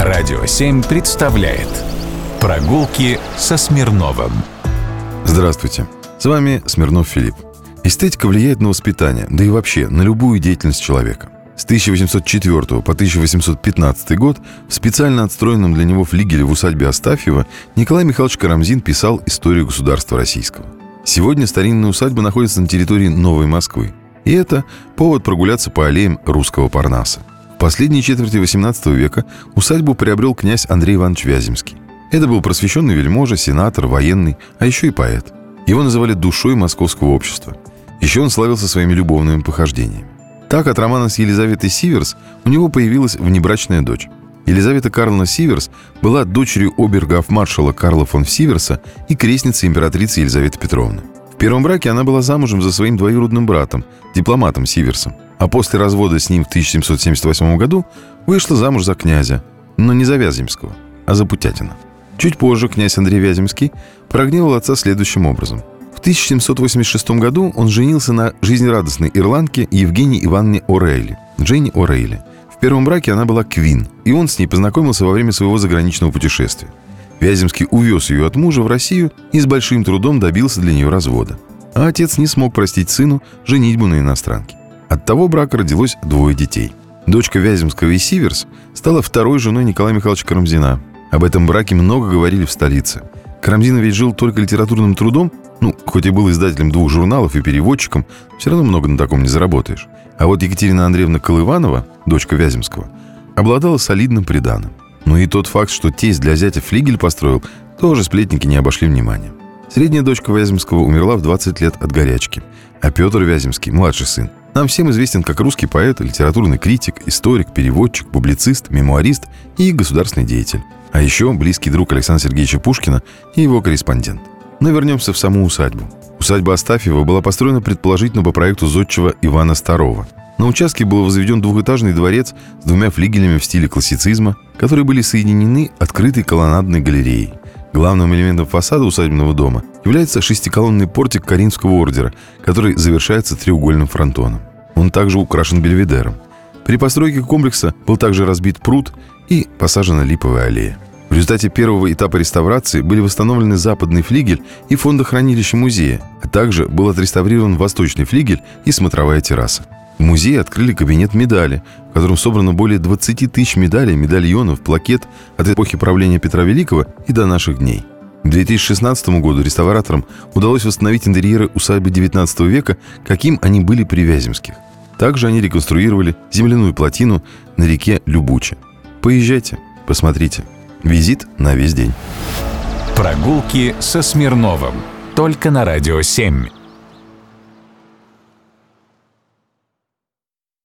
Радио 7 представляет Прогулки со Смирновым Здравствуйте, с вами Смирнов Филипп. Эстетика влияет на воспитание, да и вообще на любую деятельность человека. С 1804 по 1815 год в специально отстроенном для него флигеле в усадьбе Астафьева Николай Михайлович Карамзин писал историю государства российского. Сегодня старинная усадьба находится на территории Новой Москвы. И это повод прогуляться по аллеям русского Парнаса. Последней четверти XVIII века усадьбу приобрел князь Андрей Иванович Вяземский. Это был просвещенный вельможа, сенатор, военный, а еще и поэт. Его называли душой московского общества. Еще он славился своими любовными похождениями. Так от романа с Елизаветой Сиверс у него появилась внебрачная дочь. Елизавета Карловна Сиверс была дочерью оберграф-маршала Карла фон Сиверса и крестницей императрицы Елизаветы Петровны. В первом браке она была замужем за своим двоюродным братом, дипломатом Сиверсом, а после развода с ним в 1778 году вышла замуж за князя, но не за Вяземского, а за Путятина. Чуть позже князь Андрей Вяземский прогневал отца следующим образом – 1786 году он женился на жизнерадостной ирландке Евгении Ивановне О'Рейли, Дженни О'Рейли. В первом браке она была Квин, и он с ней познакомился во время своего заграничного путешествия. Вяземский увез ее от мужа в Россию и с большим трудом добился для нее развода. А отец не смог простить сыну женитьбу на иностранке. От того брака родилось двое детей. Дочка Вяземского и Сиверс стала второй женой Николая Михайловича Карамзина. Об этом браке много говорили в столице. Карамзин ведь жил только литературным трудом ну, хоть и был издателем двух журналов и переводчиком, все равно много на таком не заработаешь. А вот Екатерина Андреевна Колыванова, дочка Вяземского, обладала солидным приданым. Ну и тот факт, что тесть для зятя флигель построил, тоже сплетники не обошли внимания. Средняя дочка Вяземского умерла в 20 лет от горячки. А Петр Вяземский, младший сын, нам всем известен как русский поэт, литературный критик, историк, переводчик, публицист, мемуарист и государственный деятель. А еще близкий друг Александра Сергеевича Пушкина и его корреспондент. Но вернемся в саму усадьбу. Усадьба Астафьева была построена предположительно по проекту зодчего Ивана II. На участке был возведен двухэтажный дворец с двумя флигелями в стиле классицизма, которые были соединены открытой колоннадной галереей. Главным элементом фасада усадебного дома является шестиколонный портик Каринского ордера, который завершается треугольным фронтоном. Он также украшен бельведером. При постройке комплекса был также разбит пруд и посажена липовая аллея. В результате первого этапа реставрации были восстановлены западный флигель и фондохранилище музея, а также был отреставрирован восточный флигель и смотровая терраса. В музее открыли кабинет медали, в котором собрано более 20 тысяч медалей, медальонов, плакет от эпохи правления Петра Великого и до наших дней. К 2016 году реставраторам удалось восстановить интерьеры усадьбы XIX века, каким они были при Вяземских. Также они реконструировали земляную плотину на реке Любуча. Поезжайте, посмотрите – Визит на весь день. Прогулки со Смирновым. Только на «Радио 7».